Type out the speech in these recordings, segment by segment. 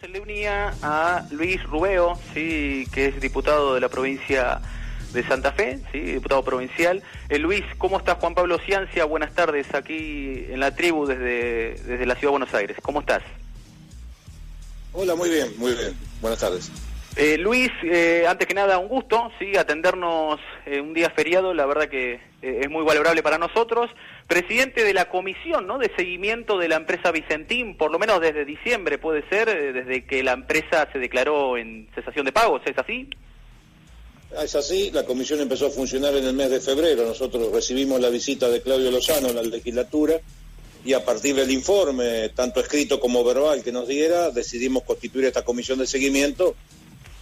Tenemos en línea a Luis Rubeo, sí, que es diputado de la provincia de Santa Fe, sí, diputado provincial. Eh, Luis, ¿cómo estás? Juan Pablo Ciancia, buenas tardes aquí en la tribu desde, desde la Ciudad de Buenos Aires. ¿Cómo estás? Hola, muy bien, muy bien. Buenas tardes. Eh, Luis, eh, antes que nada, un gusto, sí, atendernos eh, un día feriado, la verdad que eh, es muy valorable para nosotros. Presidente de la comisión, ¿no? De seguimiento de la empresa Vicentín, por lo menos desde diciembre, puede ser, eh, desde que la empresa se declaró en cesación de pagos, ¿es así? Ah, Es así, la comisión empezó a funcionar en el mes de febrero. Nosotros recibimos la visita de Claudio Lozano en la legislatura y a partir del informe, tanto escrito como verbal que nos diera, decidimos constituir esta comisión de seguimiento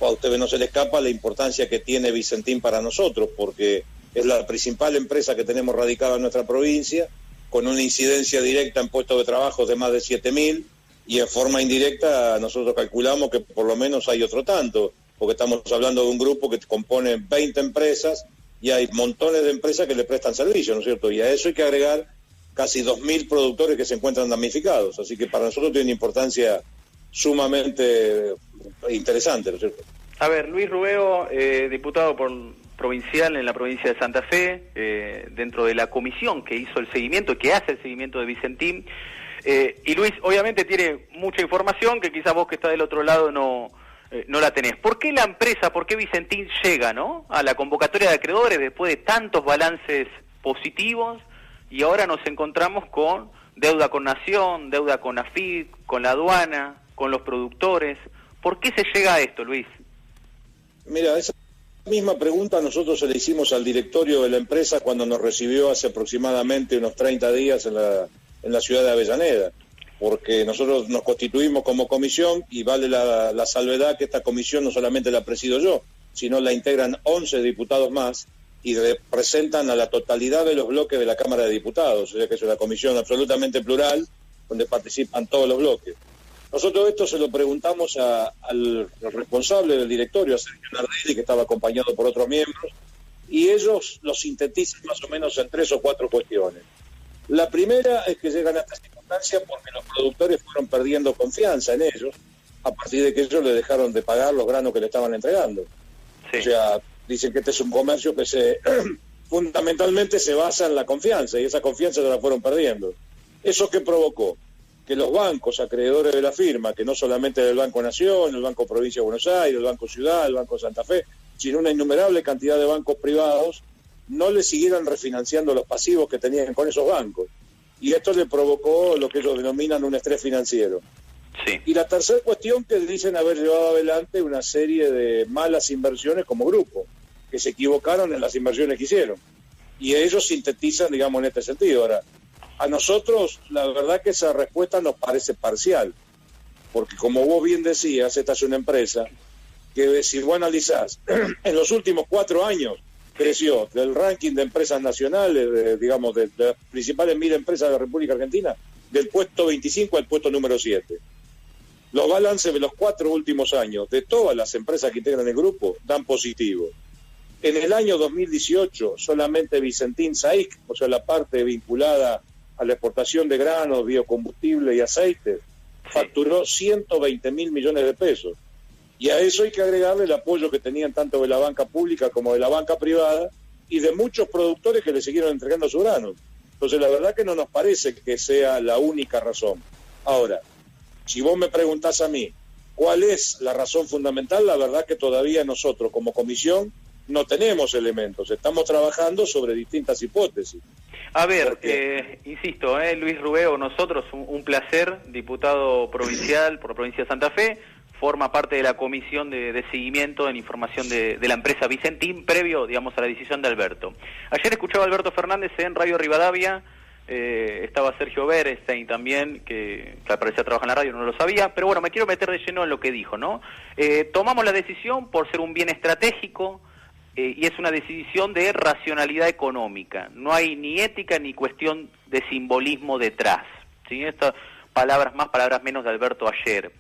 a ustedes no se les escapa la importancia que tiene Vicentín para nosotros, porque es la principal empresa que tenemos radicada en nuestra provincia, con una incidencia directa en puestos de trabajo de más de 7.000 y en forma indirecta nosotros calculamos que por lo menos hay otro tanto, porque estamos hablando de un grupo que compone 20 empresas y hay montones de empresas que le prestan servicio, ¿no es cierto? Y a eso hay que agregar casi 2.000 productores que se encuentran damnificados, así que para nosotros tiene una importancia sumamente interesante, ¿no es cierto? A ver, Luis Rubeo, eh, diputado por provincial en la provincia de Santa Fe, eh, dentro de la comisión que hizo el seguimiento, que hace el seguimiento de Vicentín. Eh, y Luis, obviamente tiene mucha información que quizás vos que estás del otro lado no, eh, no la tenés. ¿Por qué la empresa, por qué Vicentín llega ¿no? a la convocatoria de acreedores después de tantos balances positivos y ahora nos encontramos con deuda con Nación, deuda con AFID, con la aduana, con los productores? ¿Por qué se llega a esto, Luis? Mira, esa misma pregunta nosotros se la hicimos al directorio de la empresa cuando nos recibió hace aproximadamente unos 30 días en la, en la ciudad de Avellaneda, porque nosotros nos constituimos como comisión y vale la, la salvedad que esta comisión no solamente la presido yo, sino la integran 11 diputados más y representan a la totalidad de los bloques de la Cámara de Diputados, o sea que es una comisión absolutamente plural donde participan todos los bloques. Nosotros esto se lo preguntamos a, al, responsable del directorio, a Sergio Nardelli, que estaba acompañado por otros miembros, y ellos lo sintetizan más o menos en tres o cuatro cuestiones. La primera es que llegan a esta circunstancia porque los productores fueron perdiendo confianza en ellos a partir de que ellos le dejaron de pagar los granos que le estaban entregando. Sí. O sea, dicen que este es un comercio que se fundamentalmente se basa en la confianza y esa confianza se la fueron perdiendo. ¿Eso qué provocó? Que los bancos acreedores de la firma, que no solamente del Banco Nación, el Banco Provincia de Buenos Aires, el Banco Ciudad, el Banco Santa Fe, sino una innumerable cantidad de bancos privados, no le siguieran refinanciando los pasivos que tenían con esos bancos. Y esto le provocó lo que ellos denominan un estrés financiero. Sí. Y la tercera cuestión que dicen haber llevado adelante una serie de malas inversiones como grupo, que se equivocaron en las inversiones que hicieron. Y ellos sintetizan, digamos, en este sentido. Ahora, a nosotros la verdad que esa respuesta nos parece parcial, porque como vos bien decías, esta es una empresa que si vos analizás, en los últimos cuatro años creció del ranking de empresas nacionales, de, digamos, de, las principales mil empresas de la República Argentina, del puesto 25 al puesto número 7. Los balances de los cuatro últimos años de todas las empresas que integran el grupo dan positivo. En el año 2018, solamente Vicentín Saic, o sea, la parte vinculada a la exportación de granos, biocombustible y aceite, facturó 120 mil millones de pesos. Y a eso hay que agregarle el apoyo que tenían tanto de la banca pública como de la banca privada y de muchos productores que le siguieron entregando su grano. Entonces, la verdad que no nos parece que sea la única razón. Ahora, si vos me preguntás a mí cuál es la razón fundamental, la verdad que todavía nosotros como comisión no tenemos elementos. Estamos trabajando sobre distintas hipótesis. A ver, eh, insisto, eh, Luis Rubeo, nosotros un, un, placer, diputado provincial por la provincia de Santa Fe, forma parte de la comisión de, de seguimiento en información de, de, la empresa Vicentín, previo, digamos, a la decisión de Alberto. Ayer escuchaba a Alberto Fernández en Radio Rivadavia, eh, estaba Sergio Berestein también, que, que aparecía trabajar en la radio, no lo sabía, pero bueno, me quiero meter de lleno en lo que dijo, ¿no? Eh, tomamos la decisión por ser un bien estratégico, eh, y es una decisión de racionalidad económica. No hay ni ética ni cuestión de simbolismo detrás. ¿sí? Estas palabras más, palabras menos de Alberto ayer.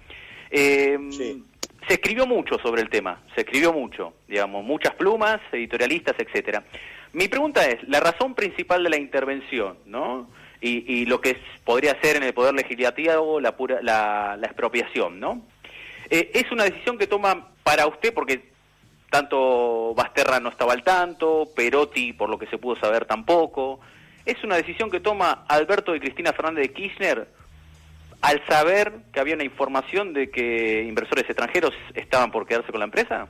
Eh, sí. Se escribió mucho sobre el tema, se escribió mucho, digamos, muchas plumas, editorialistas, etcétera. Mi pregunta es, la razón principal de la intervención, ¿no? Y, y lo que es, podría ser en el poder legislativo la, pura, la, la expropiación, ¿no? Eh, ¿Es una decisión que toma para usted, porque tanto Basterra no estaba al tanto, Perotti, por lo que se pudo saber, tampoco? ¿Es una decisión que toma Alberto y Cristina Fernández de Kirchner al saber que había una información de que inversores extranjeros estaban por quedarse con la empresa?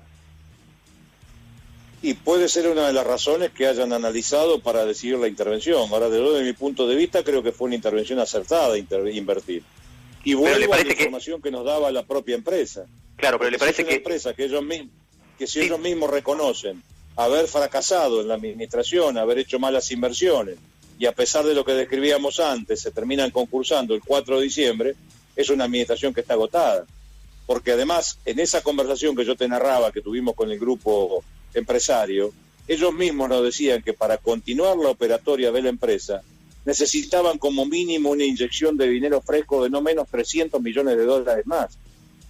Y puede ser una de las razones que hayan analizado para decidir la intervención. Ahora, desde mi punto de vista, creo que fue una intervención acertada invertir. Y vuelvo a la información que... nos daba la propia empresa. Claro, pero le parece que... empresa que ellos mismos, que si ellos mismos reconocen haber fracasado en la administración, haber hecho malas inversiones, y a pesar de lo que describíamos antes, se terminan concursando el 4 de diciembre, es una administración que está agotada. Porque además, en esa conversación que yo te narraba, que tuvimos con el grupo empresario, ellos mismos nos decían que para continuar la operatoria de la empresa necesitaban como mínimo una inyección de dinero fresco de no menos 300 millones de dólares más,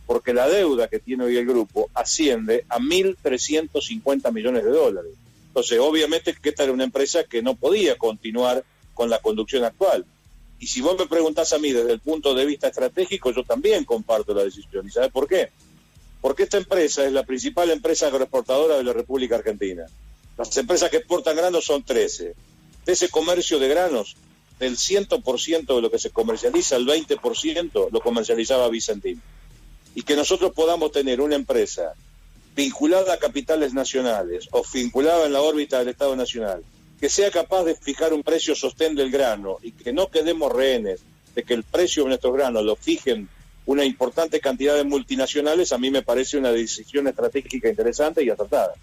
porque la deuda que tiene hoy el grupo asciende a 1.350 millones de dólares. Entonces, obviamente que esta era una empresa que no podía continuar con la conducción actual. Y si vos me preguntás a mí desde el punto de vista estratégico, yo también comparto la decisión. ¿Y sabes por qué? porque esta empresa es la principal empresa agroexportadora de la República Argentina. Las empresas que exportan granos son 13. De ese comercio de granos, del 100% de lo que se comercializa, el 20% lo comercializaba Vicentín. Y que nosotros podamos tener una empresa vinculada a capitales nacionales o vinculada en la órbita del Estado Nacional, que sea capaz de fijar un precio sostén del grano y que no quedemos rehenes de que el precio de nuestros granos lo fijen una importante cantidad de multinacionales, a mí me parece una decisión estratégica interesante y acertada.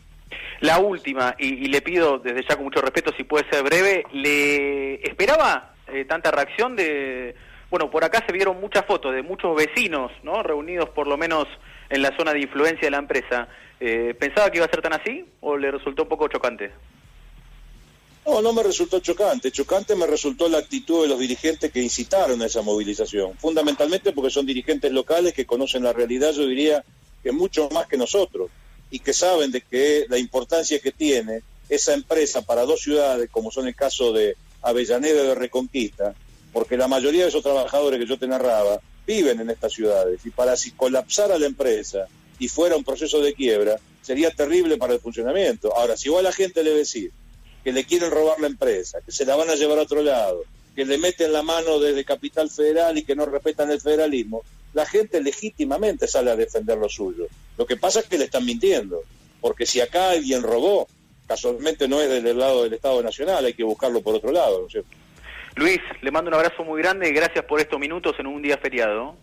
La última, y, le pido desde ya con mucho respeto si puede ser breve, ¿le esperaba eh, tanta reacción de... Bueno, por acá se vieron muchas fotos de muchos vecinos, ¿no? Reunidos por lo menos en la zona de influencia de la empresa. Eh, ¿Pensaba que iba a ser tan así o le resultó un poco chocante? No, no me resultó chocante. Chocante me resultó la actitud de los dirigentes que incitaron a esa movilización. Fundamentalmente porque son dirigentes locales que conocen la realidad, yo diría que mucho más que nosotros, y que saben de que la importancia que tiene esa empresa para dos ciudades, como son el caso de Avellaneda de Reconquista, porque la mayoría de esos trabajadores que yo te narraba viven en estas ciudades, y para si colapsara la empresa y fuera un proceso de quiebra, sería terrible para el funcionamiento. Ahora, si vos a la gente le decís que le quieren robar la empresa, que se la van a llevar a otro lado, que le meten la mano desde Capital Federal y que no respetan el federalismo, la gente legítimamente sale a defender lo suyo. Lo que pasa es que le están mintiendo, porque si acá alguien robó, casualmente no es del lado del Estado Nacional, hay que buscarlo por otro lado, ¿no Luis, le mando un abrazo muy grande y gracias por estos minutos en un día feriado.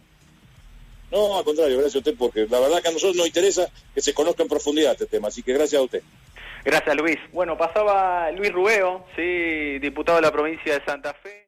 No, al contrario, gracias a usted, porque la verdad que a nosotros nos interesa que se conozca en profundidad este tema, así que gracias a usted. Gracias, Luis. Bueno, pasaba Luis Rubeo, sí, diputado de la provincia de Santa Fe.